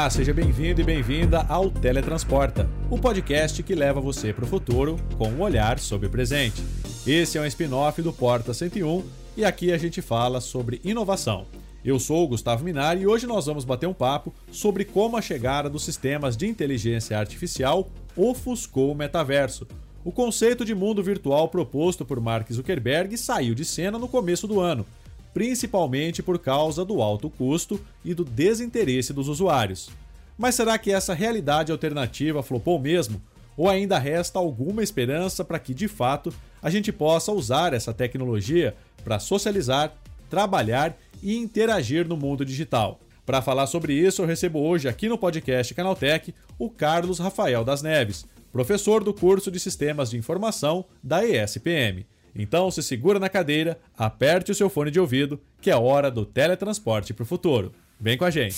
Olá, seja bem-vindo e bem-vinda ao Teletransporta, o podcast que leva você para o futuro com um olhar sobre o presente. Esse é um spin-off do Porta 101 e aqui a gente fala sobre inovação. Eu sou o Gustavo Minari e hoje nós vamos bater um papo sobre como a chegada dos sistemas de inteligência artificial ofuscou o metaverso. O conceito de mundo virtual proposto por Mark Zuckerberg saiu de cena no começo do ano principalmente por causa do alto custo e do desinteresse dos usuários. Mas será que essa realidade alternativa flopou mesmo? Ou ainda resta alguma esperança para que, de fato, a gente possa usar essa tecnologia para socializar, trabalhar e interagir no mundo digital? Para falar sobre isso, eu recebo hoje aqui no podcast Canaltech o Carlos Rafael das Neves, professor do curso de Sistemas de Informação da ESPM. Então se segura na cadeira, aperte o seu fone de ouvido, que é hora do teletransporte para o futuro. Vem com a gente!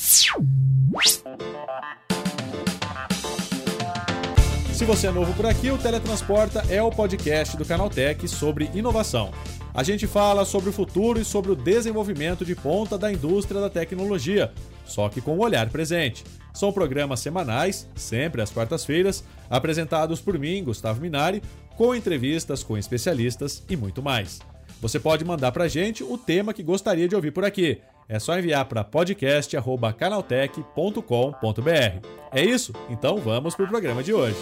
Se você é novo por aqui, o Teletransporta é o podcast do Canaltech sobre inovação. A gente fala sobre o futuro e sobre o desenvolvimento de ponta da indústria da tecnologia, só que com o olhar presente. São programas semanais, sempre às quartas-feiras, apresentados por mim, Gustavo Minari, com entrevistas com especialistas e muito mais. Você pode mandar para a gente o tema que gostaria de ouvir por aqui. É só enviar para podcast@canaltech.com.br. É isso? Então vamos para o programa de hoje.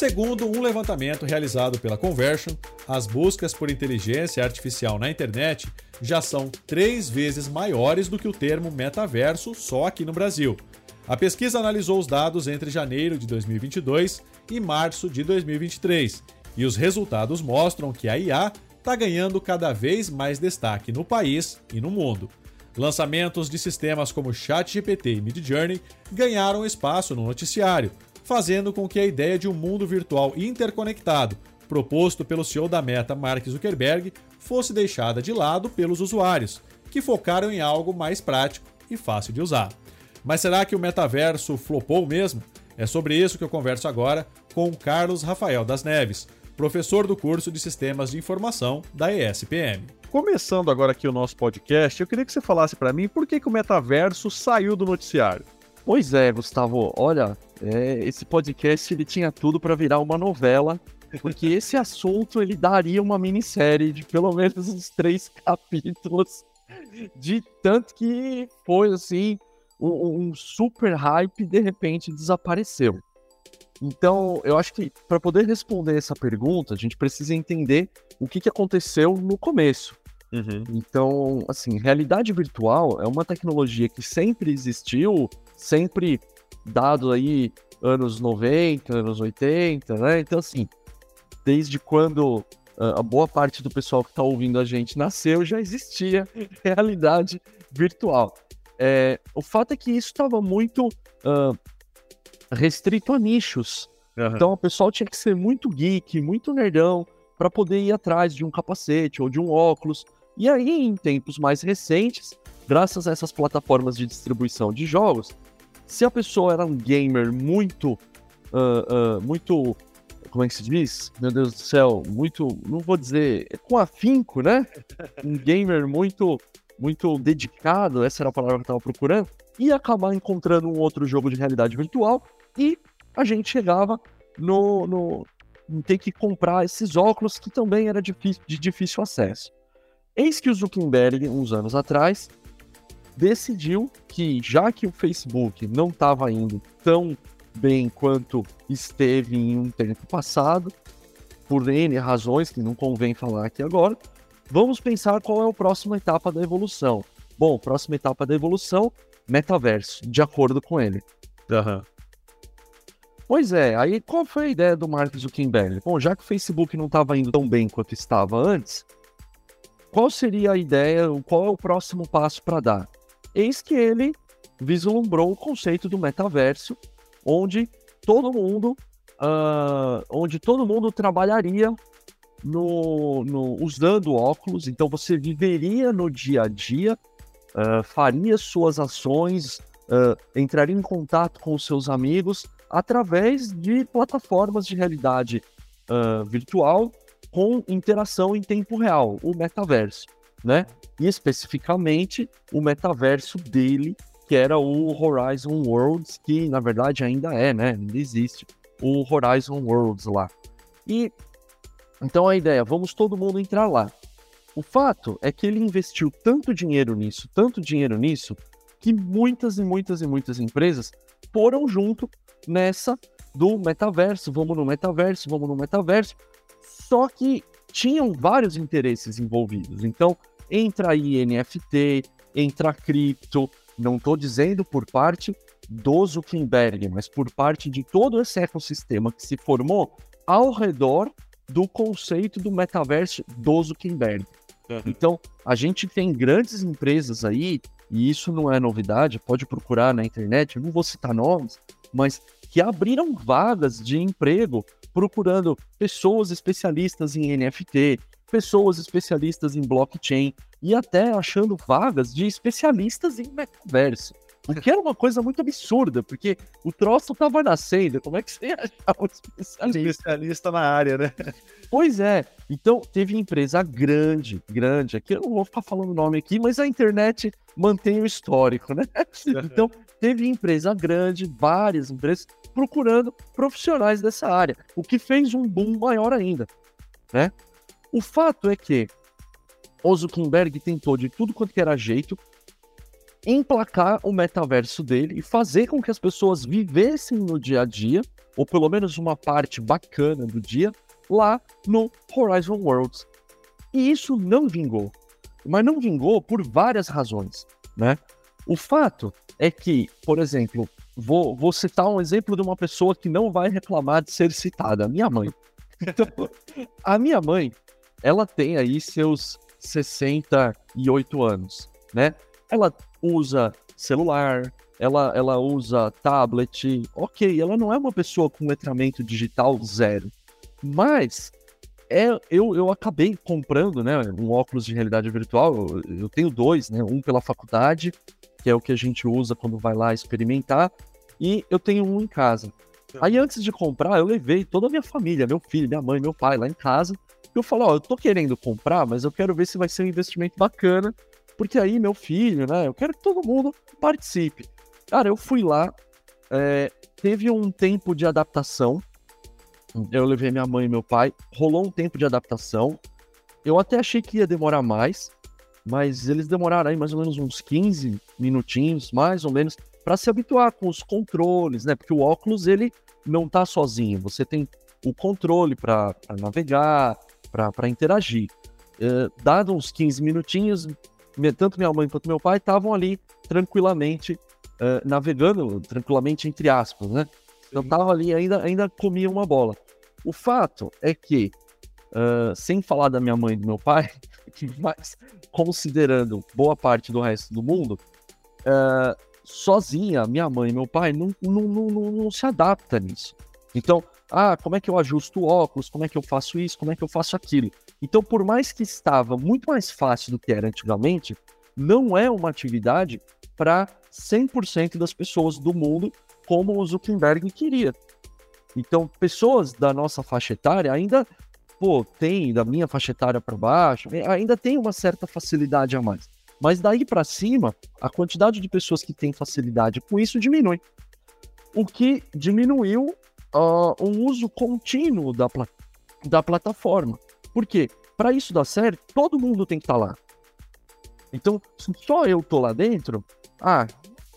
Segundo um levantamento realizado pela Conversion, as buscas por inteligência artificial na internet já são três vezes maiores do que o termo metaverso só aqui no Brasil. A pesquisa analisou os dados entre janeiro de 2022 e março de 2023, e os resultados mostram que a IA está ganhando cada vez mais destaque no país e no mundo. Lançamentos de sistemas como ChatGPT e Midjourney ganharam espaço no noticiário, fazendo com que a ideia de um mundo virtual interconectado, proposto pelo CEO da Meta, Mark Zuckerberg, fosse deixada de lado pelos usuários, que focaram em algo mais prático e fácil de usar. Mas será que o metaverso flopou mesmo? É sobre isso que eu converso agora com Carlos Rafael das Neves, professor do curso de Sistemas de Informação da ESPM. Começando agora aqui o nosso podcast, eu queria que você falasse para mim por que, que o metaverso saiu do noticiário. Pois é, Gustavo, olha, é, esse podcast ele tinha tudo para virar uma novela, porque esse assunto ele daria uma minissérie de pelo menos uns três capítulos, de tanto que foi assim um, um super hype de repente desapareceu. Então, eu acho que para poder responder essa pergunta, a gente precisa entender o que, que aconteceu no começo. Uhum. Então, assim, realidade virtual é uma tecnologia que sempre existiu, sempre dado aí anos 90, anos 80, né? Então, assim, desde quando a boa parte do pessoal que está ouvindo a gente nasceu, já existia realidade virtual. É, o fato é que isso estava muito uh, restrito a nichos. Uhum. Então o pessoal tinha que ser muito geek, muito nerdão, para poder ir atrás de um capacete ou de um óculos. E aí, em tempos mais recentes, graças a essas plataformas de distribuição de jogos, se a pessoa era um gamer muito. Uh, uh, muito. Como é que se diz? Meu Deus do céu, muito. Não vou dizer. Com afinco, né? Um gamer muito muito dedicado, essa era a palavra que eu estava procurando, ia acabar encontrando um outro jogo de realidade virtual e a gente chegava no, no ter que comprar esses óculos que também era de, de difícil acesso. Eis que o Zuckerberg, uns anos atrás, decidiu que, já que o Facebook não estava indo tão bem quanto esteve em um tempo passado, por N razões que não convém falar aqui agora, Vamos pensar qual é a próxima etapa da evolução. Bom, próxima etapa da evolução, metaverso, de acordo com ele. Uhum. Pois é, aí qual foi a ideia do Mark Zuckerberg? Bom, já que o Facebook não estava indo tão bem quanto estava antes, qual seria a ideia, qual é o próximo passo para dar? Eis que ele vislumbrou o conceito do metaverso, onde todo mundo, uh, onde todo mundo trabalharia no, no, usando óculos, então você viveria no dia a dia, uh, faria suas ações, uh, entraria em contato com os seus amigos através de plataformas de realidade uh, virtual com interação em tempo real, o metaverso. né? E especificamente o metaverso dele, que era o Horizon Worlds, que na verdade ainda é, né? Ainda existe o Horizon Worlds lá. E então a ideia, vamos todo mundo entrar lá. O fato é que ele investiu tanto dinheiro nisso, tanto dinheiro nisso, que muitas e muitas e muitas empresas foram junto nessa do metaverso, vamos no metaverso, vamos no metaverso. Só que tinham vários interesses envolvidos. Então, entra aí NFT, entra cripto, não estou dizendo por parte do Zuckerberg, mas por parte de todo esse ecossistema que se formou ao redor do conceito do metaverso do Zuckerberg. Uhum. Então, a gente tem grandes empresas aí, e isso não é novidade, pode procurar na internet, eu não vou citar nomes, mas que abriram vagas de emprego procurando pessoas especialistas em NFT, pessoas especialistas em blockchain e até achando vagas de especialistas em metaverso. O que era uma coisa muito absurda, porque o troço estava nascendo. Como é que você ia achar um especialista? especialista na área, né? Pois é. Então, teve empresa grande, grande. Aqui eu não vou ficar falando o nome aqui, mas a internet mantém o histórico, né? Então, teve empresa grande, várias empresas, procurando profissionais dessa área, o que fez um boom maior ainda, né? O fato é que o Zuckerberg tentou de tudo quanto era jeito emplacar o metaverso dele e fazer com que as pessoas vivessem no dia a dia, ou pelo menos uma parte bacana do dia, lá no Horizon Worlds. E isso não vingou. Mas não vingou por várias razões, né? O fato é que, por exemplo, vou, vou citar um exemplo de uma pessoa que não vai reclamar de ser citada, minha mãe. Então, a minha mãe, ela tem aí seus 68 anos, né? Ela usa celular, ela, ela usa tablet, ok, ela não é uma pessoa com letramento digital zero, mas é, eu, eu acabei comprando né, um óculos de realidade virtual, eu, eu tenho dois, né, um pela faculdade, que é o que a gente usa quando vai lá experimentar, e eu tenho um em casa. Aí antes de comprar, eu levei toda a minha família, meu filho, minha mãe, meu pai lá em casa, eu falo, ó, eu tô querendo comprar, mas eu quero ver se vai ser um investimento bacana porque aí meu filho, né? Eu quero que todo mundo participe. Cara, eu fui lá, é, teve um tempo de adaptação. Eu levei minha mãe e meu pai, rolou um tempo de adaptação. Eu até achei que ia demorar mais, mas eles demoraram aí mais ou menos uns 15 minutinhos, mais ou menos, para se habituar com os controles, né? Porque o óculos ele não tá sozinho, você tem o controle para navegar, para interagir. É, dado uns 15 minutinhos, tanto minha mãe quanto meu pai estavam ali tranquilamente uh, navegando, tranquilamente entre aspas, né? Então estavam ali ainda ainda comiam uma bola. O fato é que, uh, sem falar da minha mãe e do meu pai, mas considerando boa parte do resto do mundo, uh, sozinha, minha mãe e meu pai não, não, não, não, não se adapta nisso. Então, ah, como é que eu ajusto o óculos? Como é que eu faço isso? Como é que eu faço aquilo? Então, por mais que estava muito mais fácil do que era antigamente, não é uma atividade para 100% das pessoas do mundo como o Zuckerberg queria. Então, pessoas da nossa faixa etária ainda, pô, tem da minha faixa etária para baixo, é, ainda tem uma certa facilidade a mais. Mas daí para cima, a quantidade de pessoas que têm facilidade com isso diminui. O que diminuiu uh, o uso contínuo da, pla da plataforma. Por quê? Para isso dar certo, todo mundo tem que estar tá lá. Então, se só eu tô lá dentro, ah,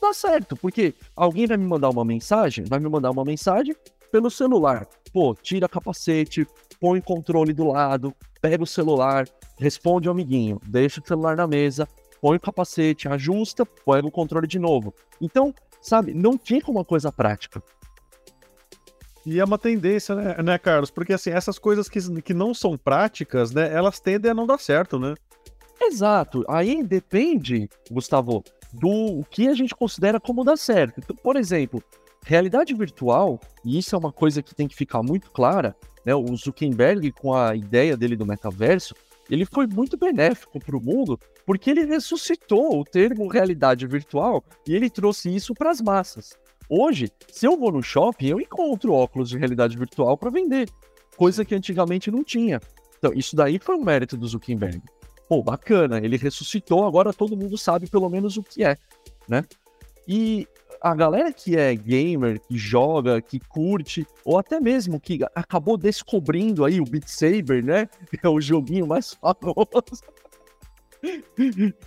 dá certo, porque alguém vai me mandar uma mensagem, vai me mandar uma mensagem pelo celular. Pô, tira capacete, põe o controle do lado, pega o celular, responde ao amiguinho, deixa o celular na mesa, põe o capacete, ajusta, põe o controle de novo. Então, sabe, não fica uma coisa prática. E é uma tendência, né, né, Carlos? Porque assim, essas coisas que, que não são práticas, né, elas tendem a não dar certo, né? Exato. Aí depende, Gustavo, do que a gente considera como dar certo. Então, por exemplo, realidade virtual, e isso é uma coisa que tem que ficar muito clara, né? O Zuckerberg, com a ideia dele do metaverso, ele foi muito benéfico para o mundo, porque ele ressuscitou o termo realidade virtual e ele trouxe isso para as massas. Hoje, se eu vou no shopping, eu encontro óculos de realidade virtual para vender, coisa que antigamente não tinha. Então, isso daí foi um mérito do Zuckerberg. pô, bacana, ele ressuscitou, agora todo mundo sabe pelo menos o que é, né? E a galera que é gamer, que joga, que curte, ou até mesmo que acabou descobrindo aí o Beat Saber, né? É o joguinho mais famoso.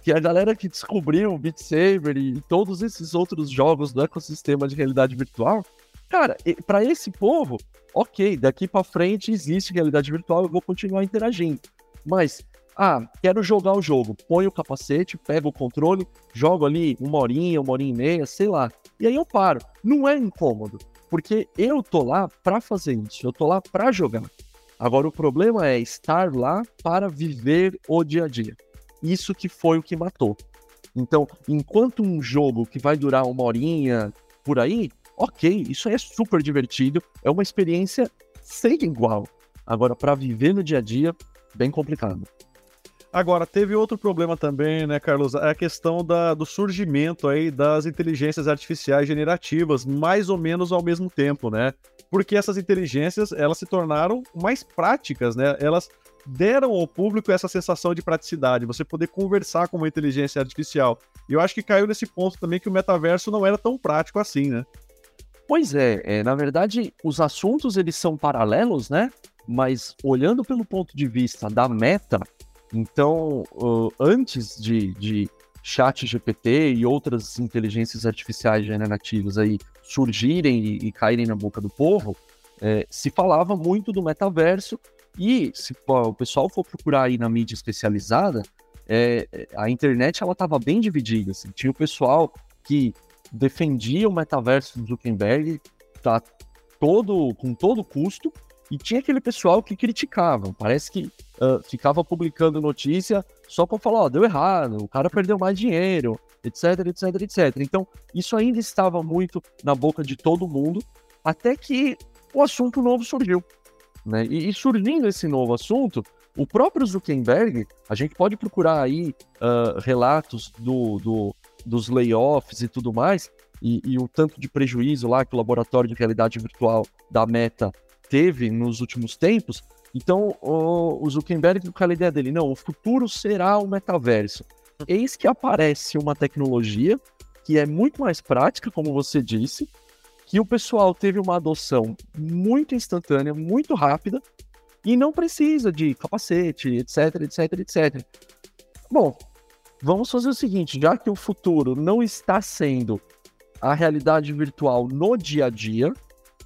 Que a galera que descobriu o Beat Saber e todos esses outros jogos do ecossistema de realidade virtual, cara, para esse povo, ok, daqui para frente existe realidade virtual, eu vou continuar interagindo. Mas ah, quero jogar o jogo. Põe o capacete, pego o controle, jogo ali uma horinha, uma horinha e meia, sei lá. E aí eu paro. Não é incômodo, porque eu tô lá para fazer isso, eu tô lá para jogar. Agora o problema é estar lá para viver o dia a dia. Isso que foi o que matou. Então, enquanto um jogo que vai durar uma horinha por aí, ok, isso é super divertido, é uma experiência sem igual. Agora, para viver no dia a dia, bem complicado. Agora, teve outro problema também, né, Carlos? É a questão da, do surgimento aí das inteligências artificiais generativas, mais ou menos ao mesmo tempo, né? Porque essas inteligências, elas se tornaram mais práticas, né? Elas deram ao público essa sensação de praticidade, você poder conversar com uma inteligência artificial. E eu acho que caiu nesse ponto também que o metaverso não era tão prático assim, né? Pois é, é na verdade, os assuntos eles são paralelos, né? Mas olhando pelo ponto de vista da meta, então, uh, antes de, de chat GPT e outras inteligências artificiais generativas aí surgirem e, e caírem na boca do povo, é, se falava muito do metaverso e se o pessoal for procurar aí na mídia especializada, é, a internet ela estava bem dividida. Assim. Tinha o pessoal que defendia o metaverso do Zuckerberg tá, todo, com todo custo, e tinha aquele pessoal que criticava. Parece que uh, ficava publicando notícia só para falar, ó, deu errado, o cara perdeu mais dinheiro, etc, etc, etc. Então, isso ainda estava muito na boca de todo mundo, até que o assunto novo surgiu. Né? E, e surgindo esse novo assunto, o próprio Zuckerberg, a gente pode procurar aí uh, relatos do, do, dos layoffs e tudo mais, e, e, o tanto de prejuízo lá que o laboratório de realidade virtual da Meta teve nos últimos tempos. Então, o, o Zuckerberg com aquela ideia dele, não, o futuro será o metaverso. Eis que aparece uma tecnologia que é muito mais prática, como você disse, que o pessoal teve uma adoção muito instantânea, muito rápida, e não precisa de capacete, etc, etc, etc. Bom, vamos fazer o seguinte, já que o futuro não está sendo a realidade virtual no dia a dia,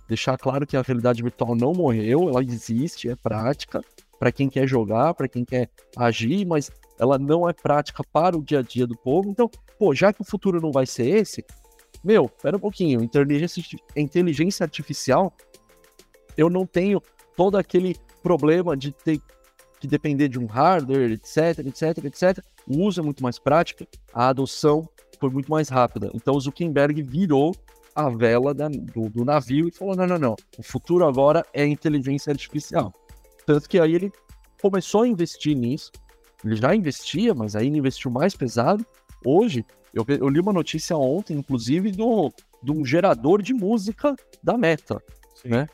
deixar claro que a realidade virtual não morreu, ela existe, é prática para quem quer jogar, para quem quer agir, mas ela não é prática para o dia a dia do povo. Então, pô, já que o futuro não vai ser esse, meu, espera um pouquinho, inteligência, inteligência artificial, eu não tenho todo aquele problema de ter que depender de um hardware, etc, etc, etc. O uso é muito mais prático, a adoção foi muito mais rápida. Então Zuckerberg virou a vela da, do, do, navio e falou: não, não, não, o futuro agora é inteligência artificial. Tanto que aí ele começou a investir nisso. Ele já investia, mas aí ele investiu mais pesado. Hoje, eu, eu li uma notícia ontem, inclusive, do, de um gerador de música da Meta, Sim. né?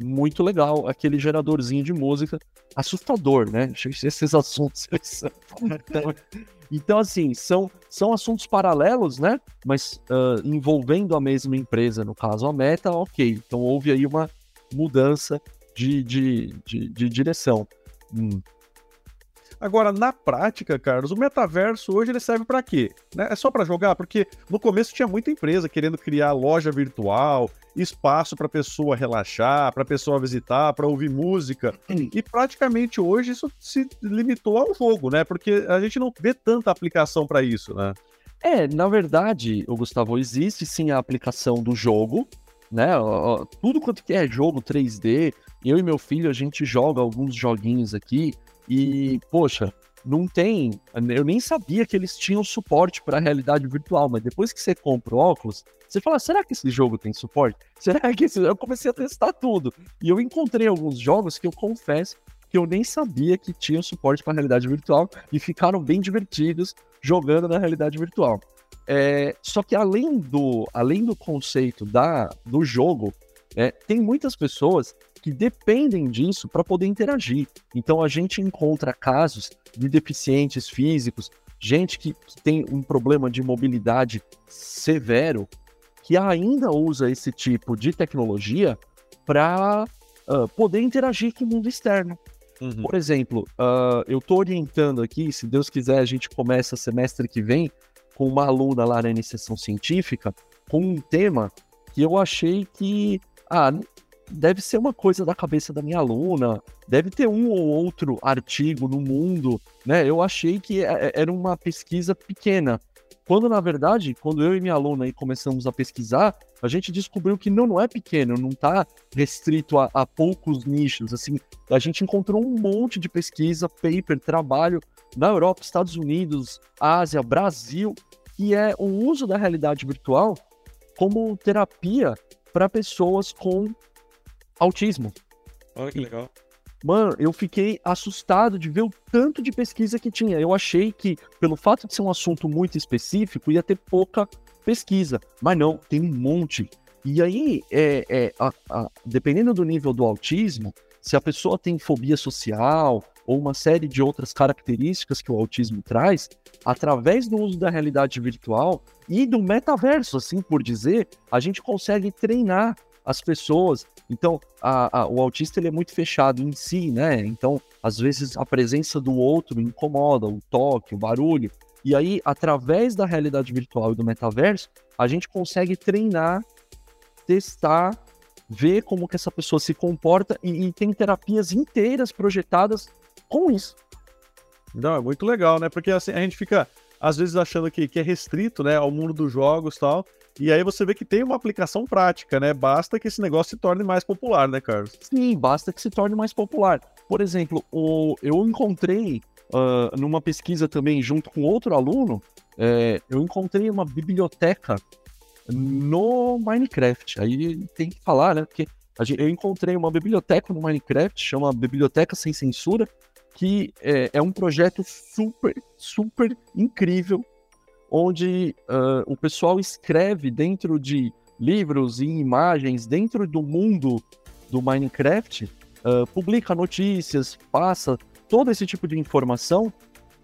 Muito legal, aquele geradorzinho de música assustador, né? Esses assuntos. Então, assim, são, são assuntos paralelos, né? Mas uh, envolvendo a mesma empresa, no caso a Meta, ok. Então houve aí uma mudança de, de, de, de direção. Hum. Agora, na prática, Carlos, o metaverso hoje ele serve para quê? Né? É só para jogar? Porque no começo tinha muita empresa querendo criar loja virtual, espaço para pessoa relaxar, para pessoa visitar, para ouvir música. E praticamente hoje isso se limitou ao jogo, né? Porque a gente não vê tanta aplicação para isso, né? É, na verdade, o Gustavo, existe sim a aplicação do jogo, né? Tudo quanto que é jogo 3D, eu e meu filho a gente joga alguns joguinhos aqui e, poxa, não tem. Eu nem sabia que eles tinham suporte para realidade virtual, mas depois que você compra o óculos, você fala: será que esse jogo tem suporte? Será que esse... Eu comecei a testar tudo. E eu encontrei alguns jogos que eu confesso que eu nem sabia que tinham suporte para realidade virtual e ficaram bem divertidos jogando na realidade virtual. É... só que além do, além do conceito da, do jogo, é, tem muitas pessoas que dependem disso para poder interagir. Então a gente encontra casos de deficientes físicos, gente que, que tem um problema de mobilidade severo, que ainda usa esse tipo de tecnologia para uh, poder interagir com o mundo externo. Uhum. Por exemplo, uh, eu estou orientando aqui, se Deus quiser, a gente começa semestre que vem com uma aluna lá na iniciação científica, com um tema que eu achei que ah, deve ser uma coisa da cabeça da minha aluna, deve ter um ou outro artigo no mundo, né? Eu achei que é, é, era uma pesquisa pequena. Quando, na verdade, quando eu e minha aluna aí começamos a pesquisar, a gente descobriu que não, não é pequeno, não está restrito a, a poucos nichos. Assim, a gente encontrou um monte de pesquisa, paper, trabalho na Europa, Estados Unidos, Ásia, Brasil, que é o uso da realidade virtual como terapia para pessoas com autismo. Olha que legal. Mano, eu fiquei assustado de ver o tanto de pesquisa que tinha. Eu achei que, pelo fato de ser um assunto muito específico, ia ter pouca pesquisa. Mas não, tem um monte. E aí, é, é a, a, dependendo do nível do autismo, se a pessoa tem fobia social ou uma série de outras características que o autismo traz, através do uso da realidade virtual e do metaverso, assim por dizer, a gente consegue treinar as pessoas. Então, a, a, o autista ele é muito fechado em si, né? Então, às vezes a presença do outro incomoda, o toque, o barulho. E aí, através da realidade virtual e do metaverso, a gente consegue treinar, testar, ver como que essa pessoa se comporta e, e tem terapias inteiras projetadas com isso. Não, é muito legal, né? Porque assim, a gente fica, às vezes, achando que, que é restrito, né, ao mundo dos jogos e tal. E aí você vê que tem uma aplicação prática, né? Basta que esse negócio se torne mais popular, né, Carlos? Sim, basta que se torne mais popular. Por exemplo, o, eu encontrei uh, numa pesquisa também junto com outro aluno, é, eu encontrei uma biblioteca no Minecraft. Aí tem que falar, né? Porque eu encontrei uma biblioteca no Minecraft, chama Biblioteca Sem Censura, que é, é um projeto super, super incrível onde uh, o pessoal escreve dentro de livros e imagens, dentro do mundo do Minecraft, uh, publica notícias, passa todo esse tipo de informação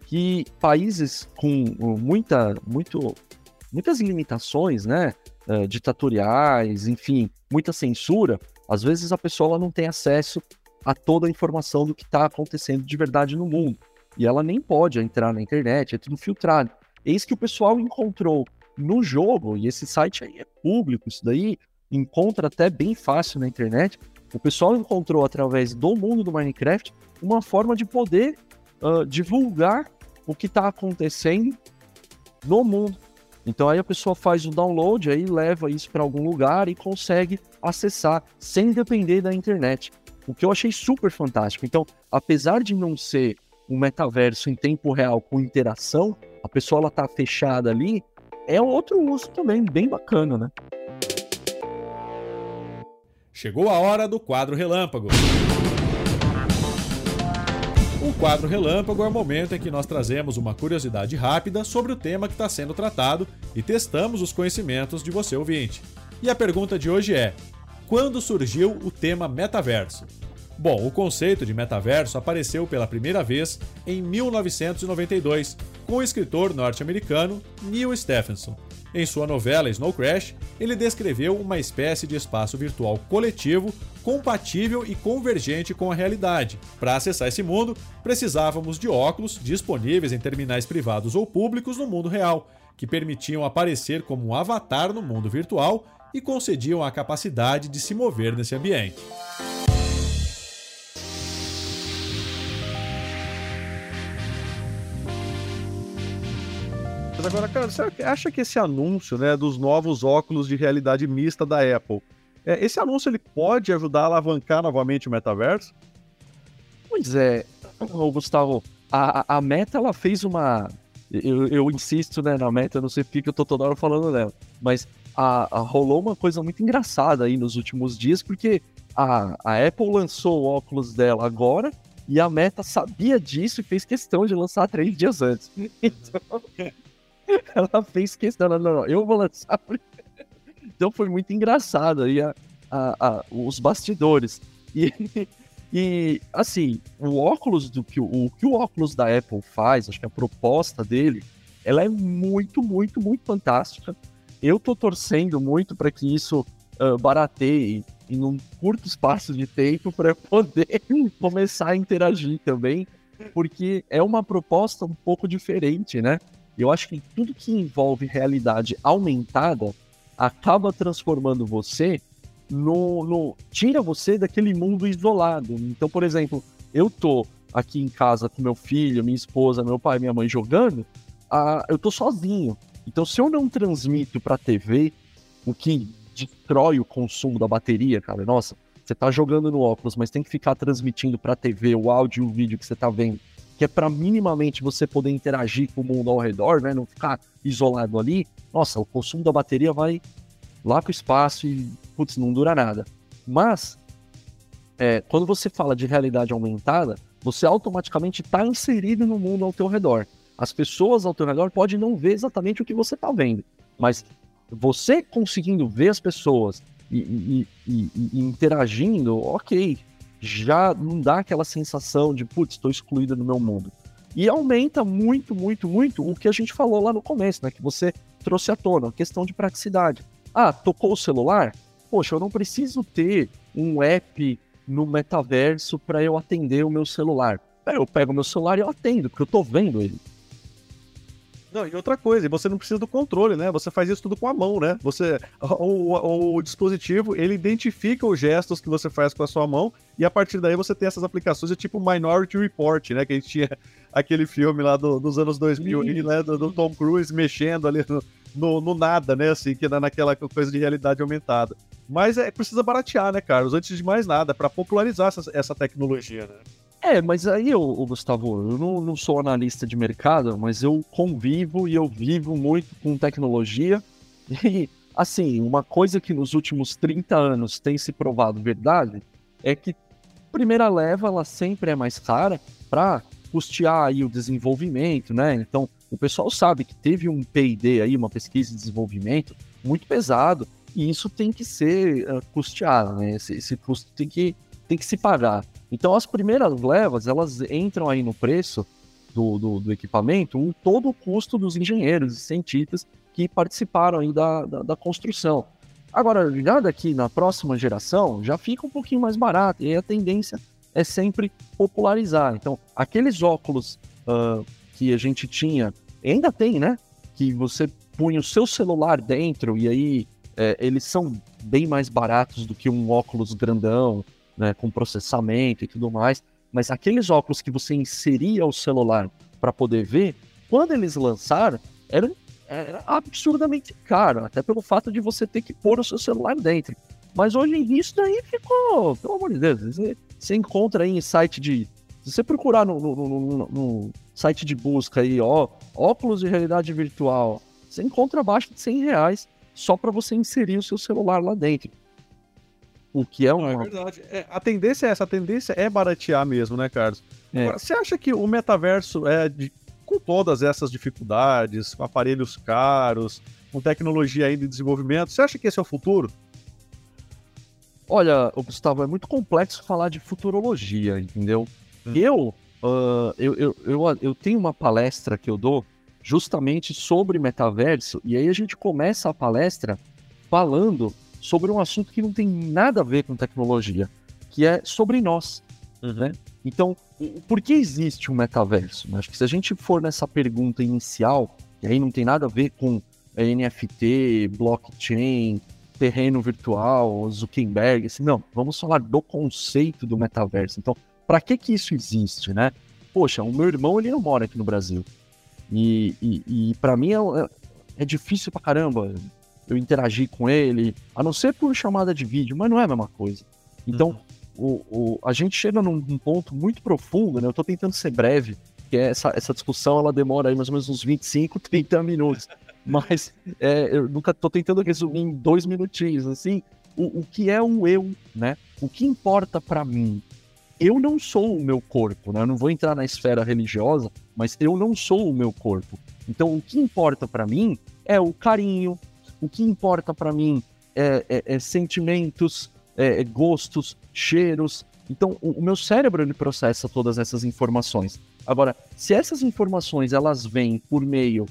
que países com muita, muito, muitas limitações, né, uh, ditatoriais, enfim, muita censura, às vezes a pessoa não tem acesso a toda a informação do que está acontecendo de verdade no mundo. E ela nem pode entrar na internet, é tudo filtrado. Eis que o pessoal encontrou no jogo, e esse site aí é público, isso daí encontra até bem fácil na internet. O pessoal encontrou através do mundo do Minecraft uma forma de poder uh, divulgar o que está acontecendo no mundo. Então aí a pessoa faz o download, aí leva isso para algum lugar e consegue acessar sem depender da internet. O que eu achei super fantástico. Então, apesar de não ser um metaverso em tempo real com interação, a pessoa ela tá fechada ali, é outro uso também bem bacana, né? Chegou a hora do quadro relâmpago. O quadro relâmpago é o momento em que nós trazemos uma curiosidade rápida sobre o tema que está sendo tratado e testamos os conhecimentos de você ouvinte. E a pergunta de hoje é: quando surgiu o tema metaverso? Bom, o conceito de metaverso apareceu pela primeira vez em 1992 com o escritor norte-americano Neil Stephenson. Em sua novela Snow Crash, ele descreveu uma espécie de espaço virtual coletivo compatível e convergente com a realidade. Para acessar esse mundo, precisávamos de óculos disponíveis em terminais privados ou públicos no mundo real, que permitiam aparecer como um avatar no mundo virtual e concediam a capacidade de se mover nesse ambiente. Mas agora, cara, você acha que esse anúncio, né, dos novos óculos de realidade mista da Apple, é, esse anúncio ele pode ajudar a alavancar novamente o metaverso? Pois é, Gustavo, a, a Meta ela fez uma. Eu, eu insisto né, na Meta, não sei porque eu tô toda hora falando dela, mas a, a, rolou uma coisa muito engraçada aí nos últimos dias, porque a, a Apple lançou o óculos dela agora e a Meta sabia disso e fez questão de lançar três dias antes. Então, ela fez questão, não, não, eu vou lançar primeiro. Então foi muito engraçado aí a, a, a, os bastidores. E, e assim, o óculos do que o, que o óculos da Apple faz, acho que a proposta dele, ela é muito, muito, muito fantástica. Eu tô torcendo muito para que isso uh, barateie em um curto espaço de tempo para poder começar a interagir também, porque é uma proposta um pouco diferente, né? Eu acho que tudo que envolve realidade aumentada acaba transformando você no, no, tira você daquele mundo isolado. Então, por exemplo, eu tô aqui em casa com meu filho, minha esposa, meu pai, minha mãe jogando, ah, eu tô sozinho. Então, se eu não transmito para TV, o que destrói o consumo da bateria, cara, nossa, você tá jogando no óculos, mas tem que ficar transmitindo para TV o áudio e o vídeo que você tá vendo que é para minimamente você poder interagir com o mundo ao redor, né? Não ficar isolado ali. Nossa, o consumo da bateria vai lá para o espaço e, putz, não dura nada. Mas, é, quando você fala de realidade aumentada, você automaticamente está inserido no mundo ao teu redor. As pessoas ao teu redor podem não ver exatamente o que você está vendo, mas você conseguindo ver as pessoas e, e, e, e interagindo, ok, já não dá aquela sensação de, putz, estou excluído do meu mundo. E aumenta muito, muito, muito o que a gente falou lá no começo, né? Que você trouxe à tona, a questão de praticidade. Ah, tocou o celular? Poxa, eu não preciso ter um app no metaverso para eu atender o meu celular. Eu pego meu celular e eu atendo, porque eu estou vendo ele. Não, e outra coisa, você não precisa do controle, né? Você faz isso tudo com a mão, né? Você, o, o, o, dispositivo, ele identifica os gestos que você faz com a sua mão e a partir daí você tem essas aplicações, é tipo Minority Report, né? Que a gente tinha aquele filme lá do, dos anos 2000, ali, né? Do, do, Tom Cruise mexendo ali no, no, no, nada, né? Assim, que naquela coisa de realidade aumentada. Mas é precisa baratear, né, Carlos? Antes de mais nada, para popularizar essa, essa tecnologia, né? É, mas aí, eu, Gustavo, eu não, não, sou analista de mercado, mas eu convivo e eu vivo muito com tecnologia. E, assim, uma coisa que nos últimos 30 anos tem se provado verdade é que primeira leva, ela sempre é mais cara para custear aí o desenvolvimento, né? Então, o pessoal sabe que teve um P&D aí, uma pesquisa de desenvolvimento muito pesado, e isso tem que ser uh, custeado, né? Esse, esse custo tem que, tem que se pagar. Então, as primeiras levas, elas entram aí no preço do, do, do equipamento, um, todo o custo dos engenheiros e cientistas que participaram aí da, da, da, construção. Agora, já daqui na próxima geração, já fica um pouquinho mais barato, e a tendência é sempre popularizar. Então, aqueles óculos uh, que a gente tinha, ainda tem, né? Que você punha o seu celular dentro e aí é, eles são bem mais baratos do que um óculos grandão, né, com processamento e tudo mais, mas aqueles óculos que você inseria o celular para poder ver, quando eles lançaram, era, era absurdamente caro, até pelo fato de você ter que pôr o seu celular dentro. Mas hoje isso daí ficou, pelo amor de Deus, você, você encontra aí em site de. Se você procurar no, no, no, no site de busca aí, ó, óculos de realidade virtual, você encontra abaixo de 100 reais só para você inserir o seu celular lá dentro. O que é um. É verdade. É, a tendência é essa, a tendência é baratear mesmo, né, Carlos? É. Agora, você acha que o metaverso é de, com todas essas dificuldades, com aparelhos caros, com tecnologia ainda em desenvolvimento, você acha que esse é o futuro? Olha, Gustavo, é muito complexo falar de futurologia, entendeu? Hum. Eu, uh, eu, eu, eu, eu tenho uma palestra que eu dou justamente sobre metaverso, e aí a gente começa a palestra falando sobre um assunto que não tem nada a ver com tecnologia, que é sobre nós. Uhum. Né? Então, por que existe um metaverso? Acho que se a gente for nessa pergunta inicial, e aí não tem nada a ver com NFT, blockchain, terreno virtual, Zuckerberg, assim, não, vamos falar do conceito do metaverso. Então, para que que isso existe, né? Poxa, o meu irmão, ele não mora aqui no Brasil. E, e, e para mim é, é, é difícil pra caramba eu interagir com ele, a não ser por chamada de vídeo, mas não é a mesma coisa. Então, uhum. o, o, a gente chega num, num, ponto muito profundo, né? Eu tô tentando ser breve, que é essa, essa discussão ela demora aí mais ou menos uns 25, 30 minutos. Mas é, eu nunca tô tentando resumir em dois minutinhos, assim, o, o que é um eu, né? O que importa para mim? Eu não sou o meu corpo, né? Eu não vou entrar na esfera religiosa, mas eu não sou o meu corpo. Então, o que importa para mim é o carinho, o que importa para mim é, é, é, sentimentos, é, é, gostos, cheiros. Então, o, o, meu cérebro ele processa todas essas informações. Agora, se essas informações elas vêm por meio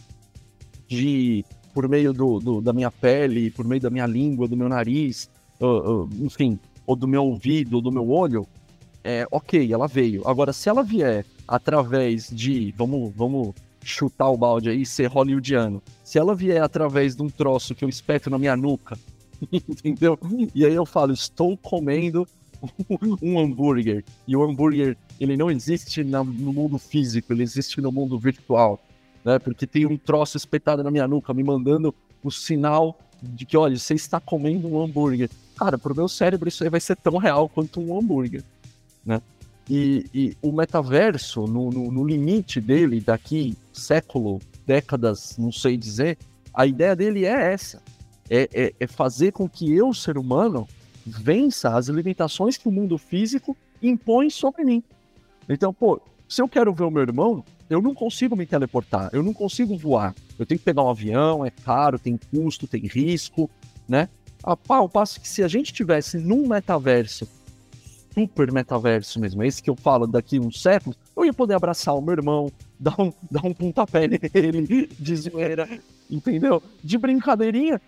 de, por meio do, do da minha pele, por meio da minha língua, do meu nariz, uh, uh, enfim, ou do meu ouvido, ou do meu olho, é ok, ela veio. Agora, se ela vier através de, vamos, vamos chutar o balde aí, ser hollywoodiano, se ela vier através de um troço que eu espeto na minha nuca, entendeu? E aí eu falo, estou comendo um hambúrguer. E o hambúrguer, ele não existe no mundo físico, ele existe no mundo virtual, né? Porque tem um troço espetado na minha nuca me mandando o sinal de que, olha, você está comendo um hambúrguer. Cara, pro meu cérebro isso aí vai ser tão real quanto um hambúrguer, né? E, e o metaverso, no, no, no, limite dele, daqui século, décadas, não sei dizer, a ideia dele é essa: é, é, é fazer com que eu, ser humano, vença as limitações que o mundo físico impõe sobre mim. Então, pô, se eu quero ver o meu irmão, eu não consigo me teleportar, eu não consigo voar. Eu tenho que pegar um avião, é caro, tem custo, tem risco, né? A ao passo que se a gente tivesse num metaverso super metaverso mesmo, é esse que eu falo daqui uns séculos, eu ia poder abraçar o meu irmão, dar um, dar um pontapé nele de zoeira, entendeu? De brincadeirinha,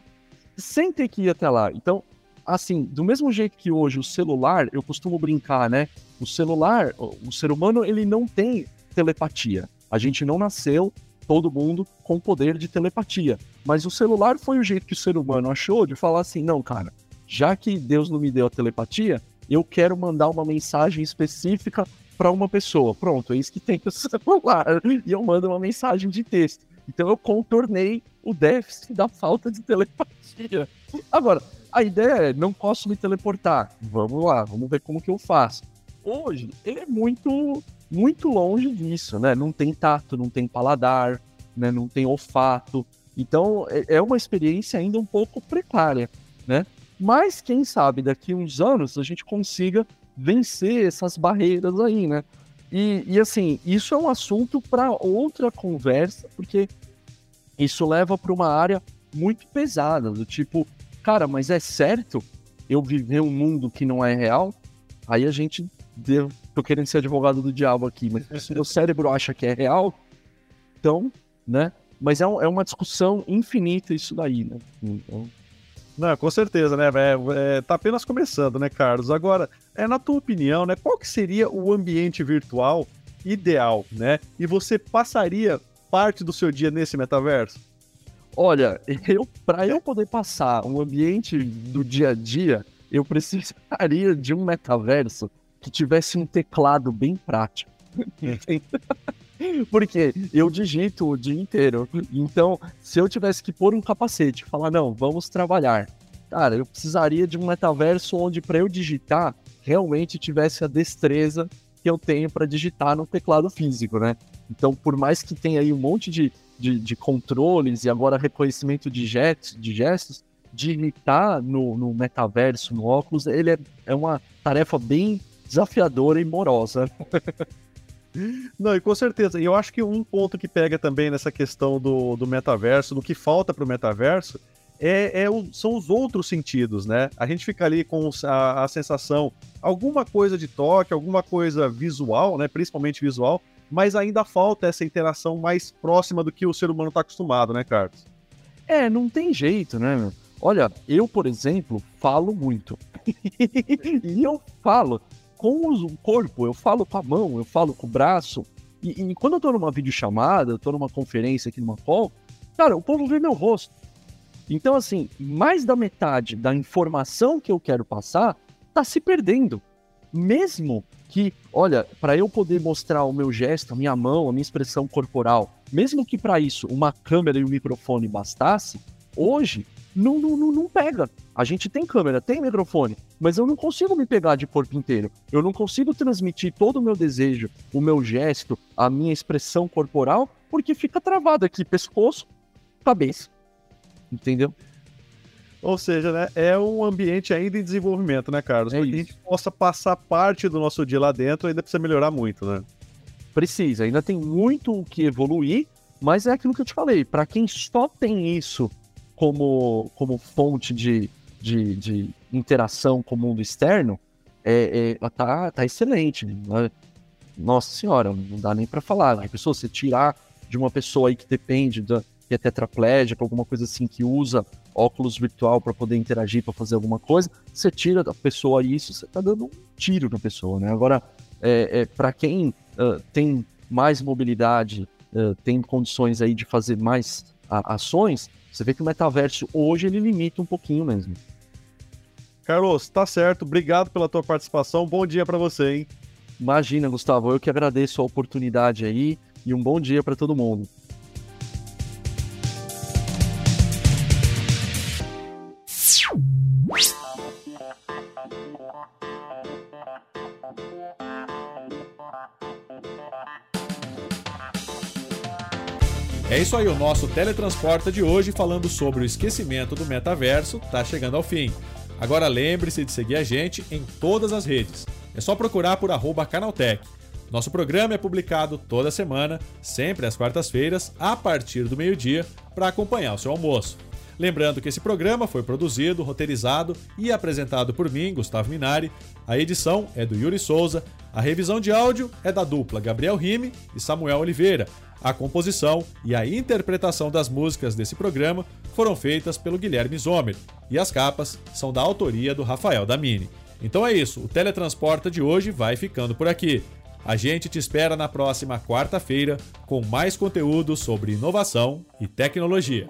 sem ter que ir até lá. Então, assim, do mesmo jeito que hoje o celular, eu costumo brincar, né? O celular, o ser humano, ele não tem telepatia. A gente não nasceu, todo mundo, com poder de telepatia. Mas o celular foi o jeito que o ser humano achou de falar assim: não, cara, já que Deus não me deu a telepatia, eu quero mandar uma mensagem específica para uma pessoa. Pronto, é isso que tem no celular. E eu mando uma mensagem de texto. Então eu contornei o déficit da falta de telepatia. Agora, a ideia é, não posso me teleportar. Vamos lá, vamos ver como que eu faço. Hoje, ele é muito, muito longe disso, né? Não tem tato, não tem paladar, né? não tem olfato. Então, é, é uma experiência ainda um pouco precária, né? Mas quem sabe daqui uns anos a gente consiga vencer essas barreiras aí, né? E, e assim, isso é um assunto para outra conversa, porque isso leva para uma área muito pesada, do tipo, cara, mas é certo eu viver um mundo que não é real? Aí a gente. Deu, tô querendo ser advogado do diabo aqui, mas se o meu cérebro acha que é real, então, né? Mas é, um, é uma discussão infinita isso daí, né? Então, não, com certeza, né? É, é, tá apenas começando, né, Carlos? Agora, é na tua opinião, né? Qual que seria o ambiente virtual ideal, né? E você passaria parte do seu dia nesse metaverso? Olha, eu para eu poder passar um ambiente do dia a dia, eu precisaria de um metaverso que tivesse um teclado bem prático. Porque eu digito o dia inteiro. Então, se eu tivesse que pôr um capacete e falar, não, vamos trabalhar. Cara, eu precisaria de um metaverso onde para eu digitar realmente tivesse a destreza que eu tenho para digitar no teclado físico, né? Então, por mais que tenha aí um monte de, de, de controles e agora reconhecimento de, jet, de gestos, digitar no, no metaverso, no óculos, ele é, é uma tarefa bem desafiadora e morosa. Não, e com certeza. E eu acho que um ponto que pega também nessa questão do, do metaverso, do que falta para o metaverso, é, é são os outros sentidos, né? A gente fica ali com a, a, sensação, alguma coisa de toque, alguma coisa visual, né? Principalmente visual, mas ainda falta essa interação mais próxima do que o ser humano está acostumado, né, Carlos? É, não tem jeito, né, meu? Olha, eu, por exemplo, falo muito. e eu falo com o corpo, eu falo com a mão, eu falo com o braço. E, e quando eu tô numa videochamada, eu tô numa conferência aqui numa call, cara, o povo vê meu rosto. Então, assim, mais da metade da informação que eu quero passar tá se perdendo. Mesmo que, olha, para eu poder mostrar o meu gesto, a minha mão, a minha expressão corporal, mesmo que para isso uma câmera e um microfone bastasse, hoje não, não, não, não pega. A gente tem câmera, tem microfone, mas eu não consigo me pegar de corpo inteiro. Eu não consigo transmitir todo o meu desejo, o meu gesto, a minha expressão corporal, porque fica travado aqui, pescoço, cabeça. Entendeu? Ou seja, né, é um ambiente ainda em desenvolvimento, né, Carlos? É para que a gente possa passar parte do nosso dia lá dentro, ainda precisa melhorar muito, né? Precisa, ainda tem muito o que evoluir, mas é aquilo que eu te falei, para quem só tem isso como, como fonte de, de, de interação com o mundo externo, é, é, tá, tá excelente. Né? Nossa senhora, não dá nem para falar. A pessoa, você tirar de uma pessoa aí que depende, da, que é tetraplégica, alguma coisa assim, que usa óculos virtual para poder interagir, para fazer alguma coisa, você tira da pessoa isso, você está dando um tiro na pessoa, né? Agora, é, é para quem uh, tem mais mobilidade, uh, tem condições aí de fazer mais ações, você vê que o metaverso hoje ele limita um pouquinho mesmo. Carlos, tá certo. Obrigado pela tua participação. Bom dia para você, hein? Imagina, Gustavo, eu que agradeço a oportunidade aí e um bom dia para todo mundo. É isso aí, o nosso Teletransporta de hoje falando sobre o esquecimento do metaverso está chegando ao fim. Agora lembre-se de seguir a gente em todas as redes. É só procurar por arroba Canaltech. Nosso programa é publicado toda semana, sempre às quartas-feiras, a partir do meio-dia, para acompanhar o seu almoço. Lembrando que esse programa foi produzido, roteirizado e apresentado por mim, Gustavo Minari. A edição é do Yuri Souza, a revisão de áudio é da dupla Gabriel Rime e Samuel Oliveira. A composição e a interpretação das músicas desse programa foram feitas pelo Guilherme Zomer e as capas são da autoria do Rafael Damini. Então é isso, o Teletransporta de hoje vai ficando por aqui. A gente te espera na próxima quarta-feira com mais conteúdo sobre inovação e tecnologia.